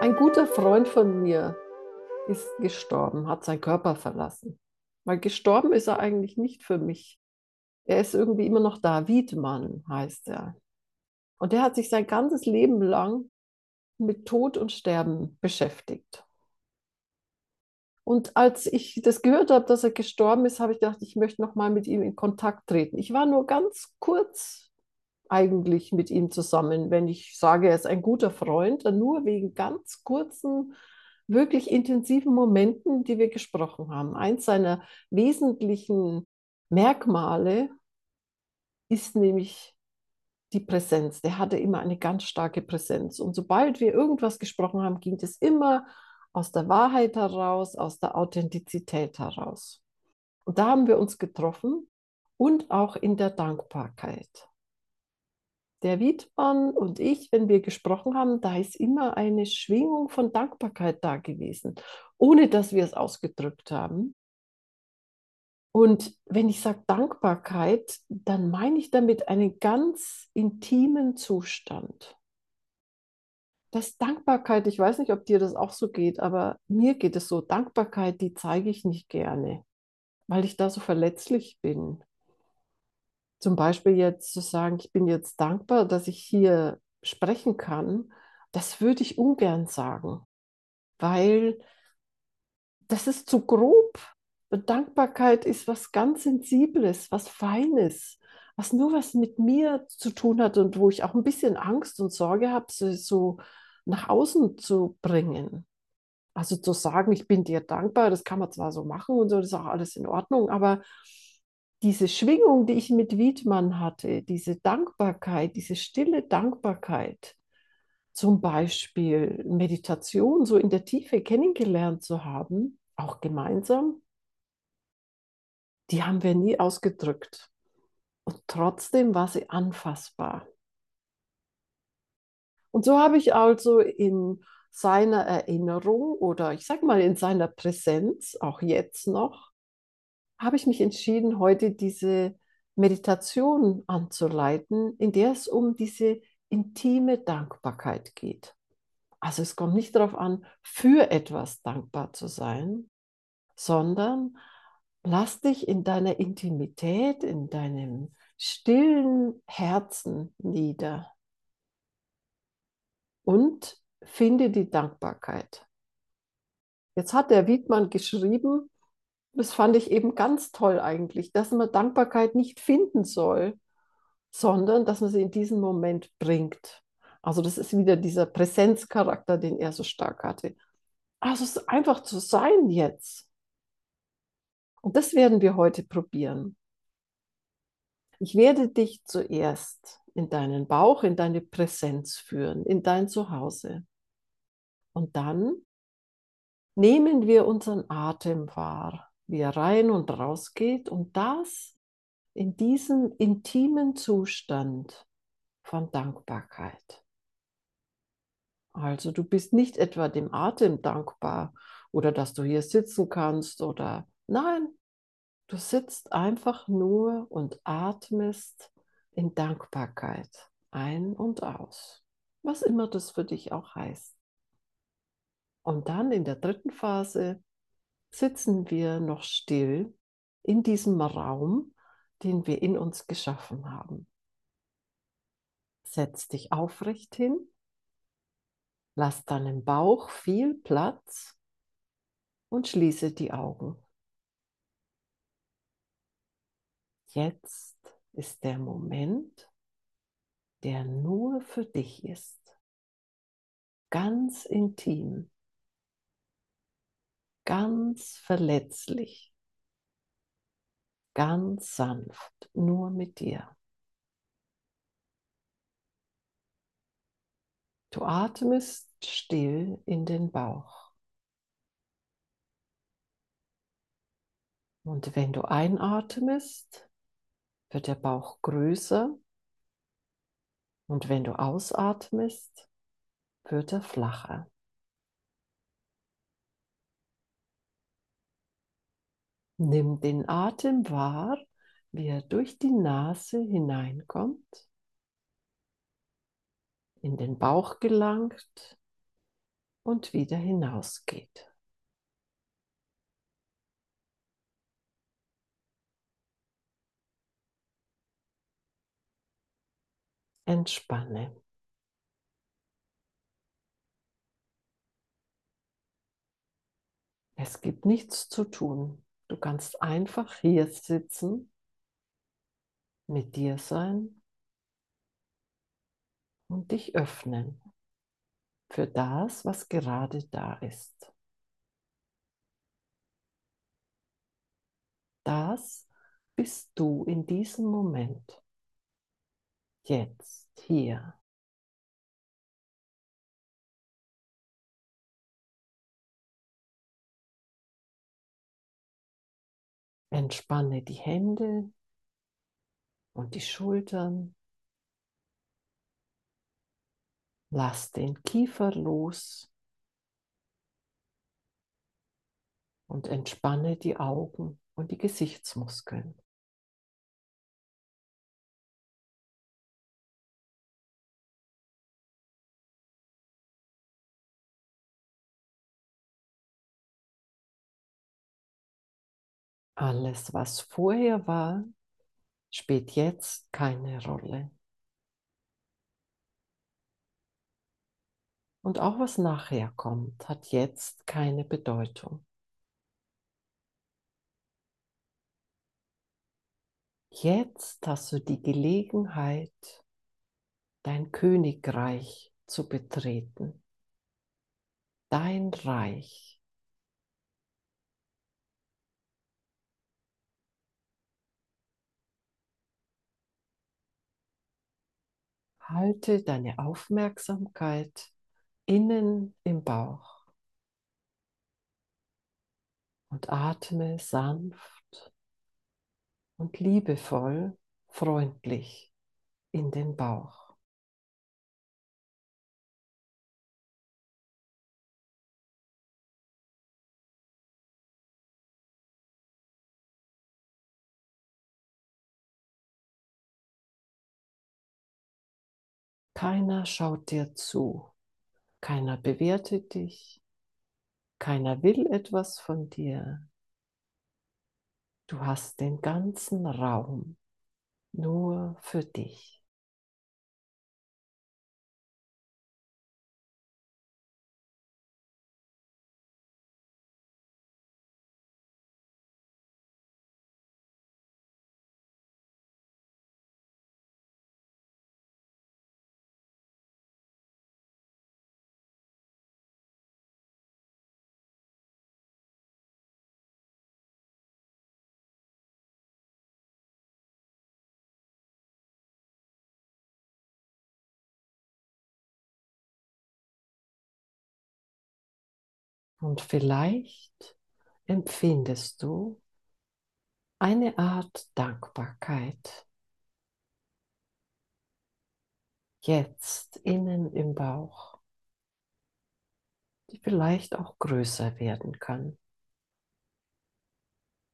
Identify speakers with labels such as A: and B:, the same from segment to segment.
A: Ein guter Freund von mir ist gestorben, hat seinen Körper verlassen. Weil gestorben ist er eigentlich nicht für mich. Er ist irgendwie immer noch da. Wiedmann heißt er. Und der hat sich sein ganzes Leben lang mit Tod und Sterben beschäftigt. Und als ich das gehört habe, dass er gestorben ist, habe ich gedacht, ich möchte noch mal mit ihm in Kontakt treten. Ich war nur ganz kurz eigentlich mit ihm zusammen. Wenn ich sage, er ist ein guter Freund, dann nur wegen ganz kurzen, wirklich intensiven Momenten, die wir gesprochen haben. Eins seiner wesentlichen Merkmale ist nämlich die Präsenz. Der hatte immer eine ganz starke Präsenz. Und sobald wir irgendwas gesprochen haben, ging es immer aus der Wahrheit heraus, aus der Authentizität heraus. Und da haben wir uns getroffen und auch in der Dankbarkeit der Wiedmann und ich, wenn wir gesprochen haben, da ist immer eine Schwingung von Dankbarkeit da gewesen, ohne dass wir es ausgedrückt haben. Und wenn ich sage Dankbarkeit, dann meine ich damit einen ganz intimen Zustand. Das Dankbarkeit, ich weiß nicht, ob dir das auch so geht, aber mir geht es so, Dankbarkeit, die zeige ich nicht gerne, weil ich da so verletzlich bin zum Beispiel jetzt zu sagen, ich bin jetzt dankbar, dass ich hier sprechen kann, das würde ich ungern sagen, weil das ist zu grob. Dankbarkeit ist was ganz Sensibles, was Feines, was nur was mit mir zu tun hat und wo ich auch ein bisschen Angst und Sorge habe, so, so nach außen zu bringen. Also zu sagen, ich bin dir dankbar, das kann man zwar so machen und so, das ist auch alles in Ordnung, aber diese Schwingung, die ich mit Wiedmann hatte, diese Dankbarkeit, diese stille Dankbarkeit, zum Beispiel Meditation so in der Tiefe kennengelernt zu haben, auch gemeinsam, die haben wir nie ausgedrückt. Und trotzdem war sie anfassbar. Und so habe ich also in seiner Erinnerung oder ich sage mal in seiner Präsenz, auch jetzt noch, habe ich mich entschieden, heute diese Meditation anzuleiten, in der es um diese intime Dankbarkeit geht. Also es kommt nicht darauf an, für etwas dankbar zu sein, sondern lass dich in deiner Intimität, in deinem stillen Herzen nieder und finde die Dankbarkeit. Jetzt hat der Wiedmann geschrieben, das fand ich eben ganz toll eigentlich, dass man Dankbarkeit nicht finden soll, sondern dass man sie in diesen Moment bringt. Also das ist wieder dieser Präsenzcharakter, den er so stark hatte. Also es ist einfach zu sein jetzt. Und das werden wir heute probieren. Ich werde dich zuerst in deinen Bauch, in deine Präsenz führen, in dein Zuhause. Und dann nehmen wir unseren Atem wahr wie er rein und raus geht und das in diesem intimen Zustand von Dankbarkeit. Also du bist nicht etwa dem Atem dankbar oder dass du hier sitzen kannst oder nein, du sitzt einfach nur und atmest in Dankbarkeit ein und aus, was immer das für dich auch heißt. Und dann in der dritten Phase sitzen wir noch still in diesem Raum, den wir in uns geschaffen haben. Setz dich aufrecht hin, lass deinem Bauch viel Platz und schließe die Augen. Jetzt ist der Moment, der nur für dich ist, ganz intim ganz verletzlich, ganz sanft, nur mit dir. Du atmest still in den Bauch. Und wenn du einatmest, wird der Bauch größer. Und wenn du ausatmest, wird er flacher. Nimm den Atem wahr, wie er durch die Nase hineinkommt, in den Bauch gelangt und wieder hinausgeht. Entspanne. Es gibt nichts zu tun. Du kannst einfach hier sitzen, mit dir sein und dich öffnen für das, was gerade da ist. Das bist du in diesem Moment, jetzt, hier. Entspanne die Hände und die Schultern. Lass den Kiefer los und entspanne die Augen und die Gesichtsmuskeln. Alles, was vorher war, spielt jetzt keine Rolle. Und auch was nachher kommt, hat jetzt keine Bedeutung. Jetzt hast du die Gelegenheit, dein Königreich zu betreten. Dein Reich. Halte deine Aufmerksamkeit innen im Bauch und atme sanft und liebevoll, freundlich in den Bauch. Keiner schaut dir zu, keiner bewertet dich, keiner will etwas von dir. Du hast den ganzen Raum nur für dich. Und vielleicht empfindest du eine Art Dankbarkeit. Jetzt innen im Bauch, die vielleicht auch größer werden kann.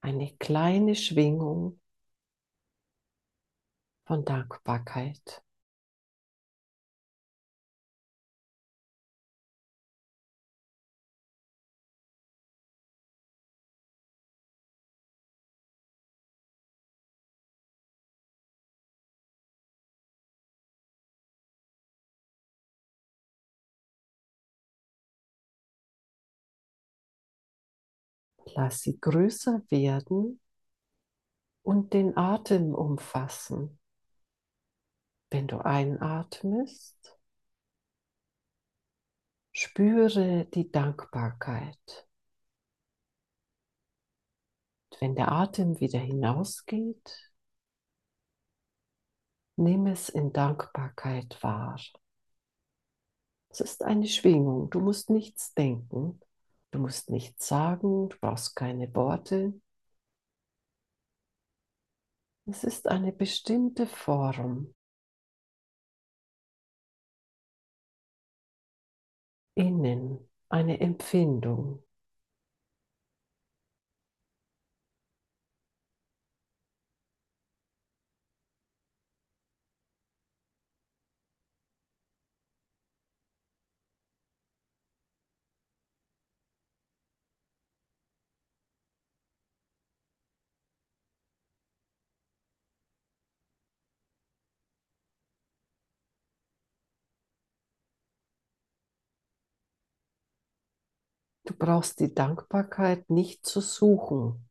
A: Eine kleine Schwingung von Dankbarkeit. Lass sie größer werden und den Atem umfassen. Wenn du einatmest, spüre die Dankbarkeit. Und wenn der Atem wieder hinausgeht, nimm es in Dankbarkeit wahr. Es ist eine Schwingung, du musst nichts denken, Du musst nichts sagen, du brauchst keine Worte. Es ist eine bestimmte Form. Innen eine Empfindung. Du brauchst die Dankbarkeit nicht zu suchen.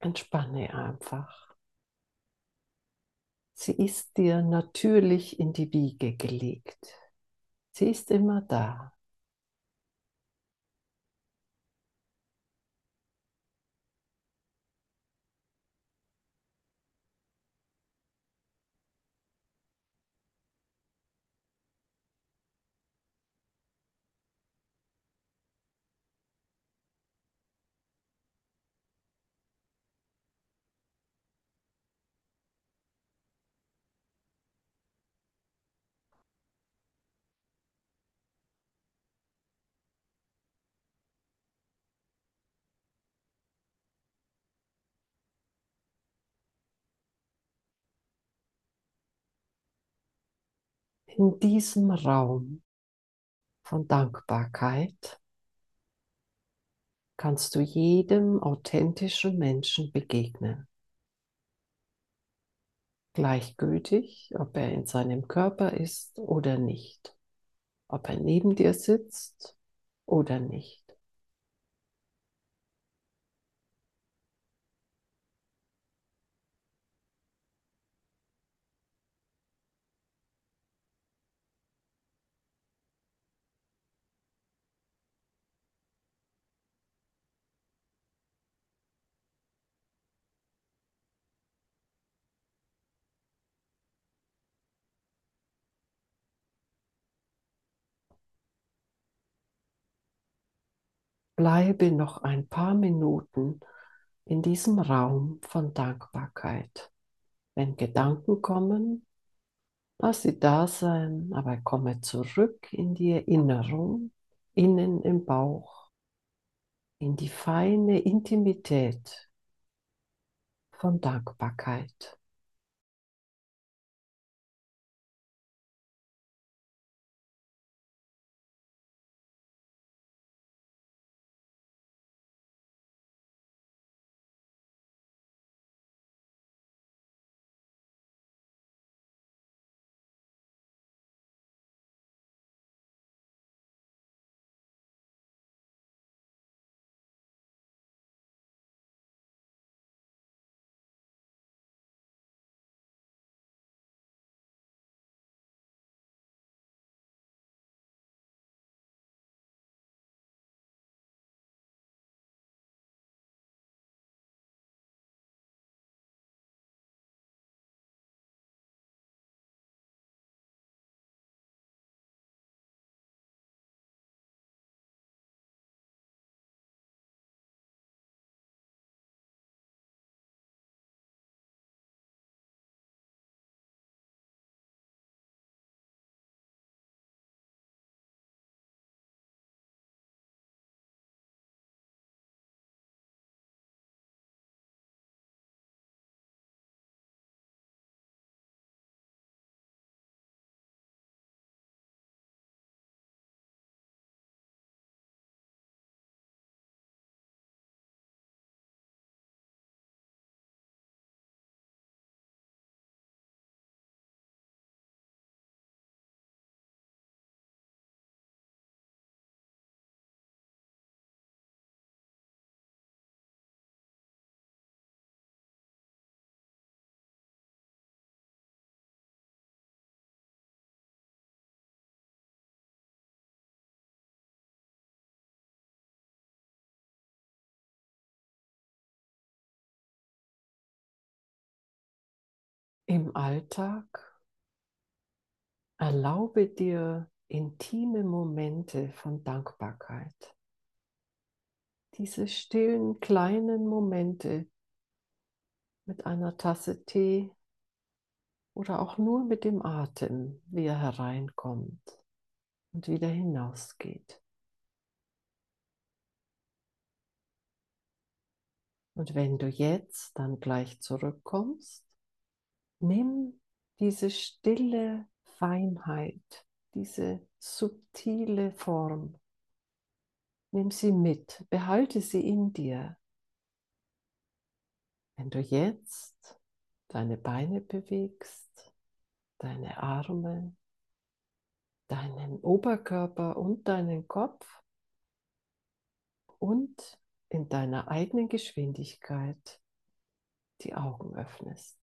A: Entspanne einfach. Sie ist dir natürlich in die Wiege gelegt. Sie ist immer da. In diesem Raum von Dankbarkeit kannst du jedem authentischen Menschen begegnen. Gleichgültig, ob er in seinem Körper ist oder nicht, ob er neben dir sitzt oder nicht. Bleibe noch ein paar Minuten in diesem Raum von Dankbarkeit. Wenn Gedanken kommen, lass sie da sein, aber komme zurück in die Erinnerung, innen im Bauch, in die feine Intimität von Dankbarkeit. Im Alltag erlaube dir intime Momente von Dankbarkeit. Diese stillen kleinen Momente mit einer Tasse Tee oder auch nur mit dem Atem, wie er hereinkommt und wieder hinausgeht. Und wenn du jetzt dann gleich zurückkommst, Nimm diese stille Feinheit, diese subtile Form, nimm sie mit, behalte sie in dir. Wenn du jetzt deine Beine bewegst, deine Arme, deinen Oberkörper und deinen Kopf, und in deiner eigenen Geschwindigkeit die Augen öffnest.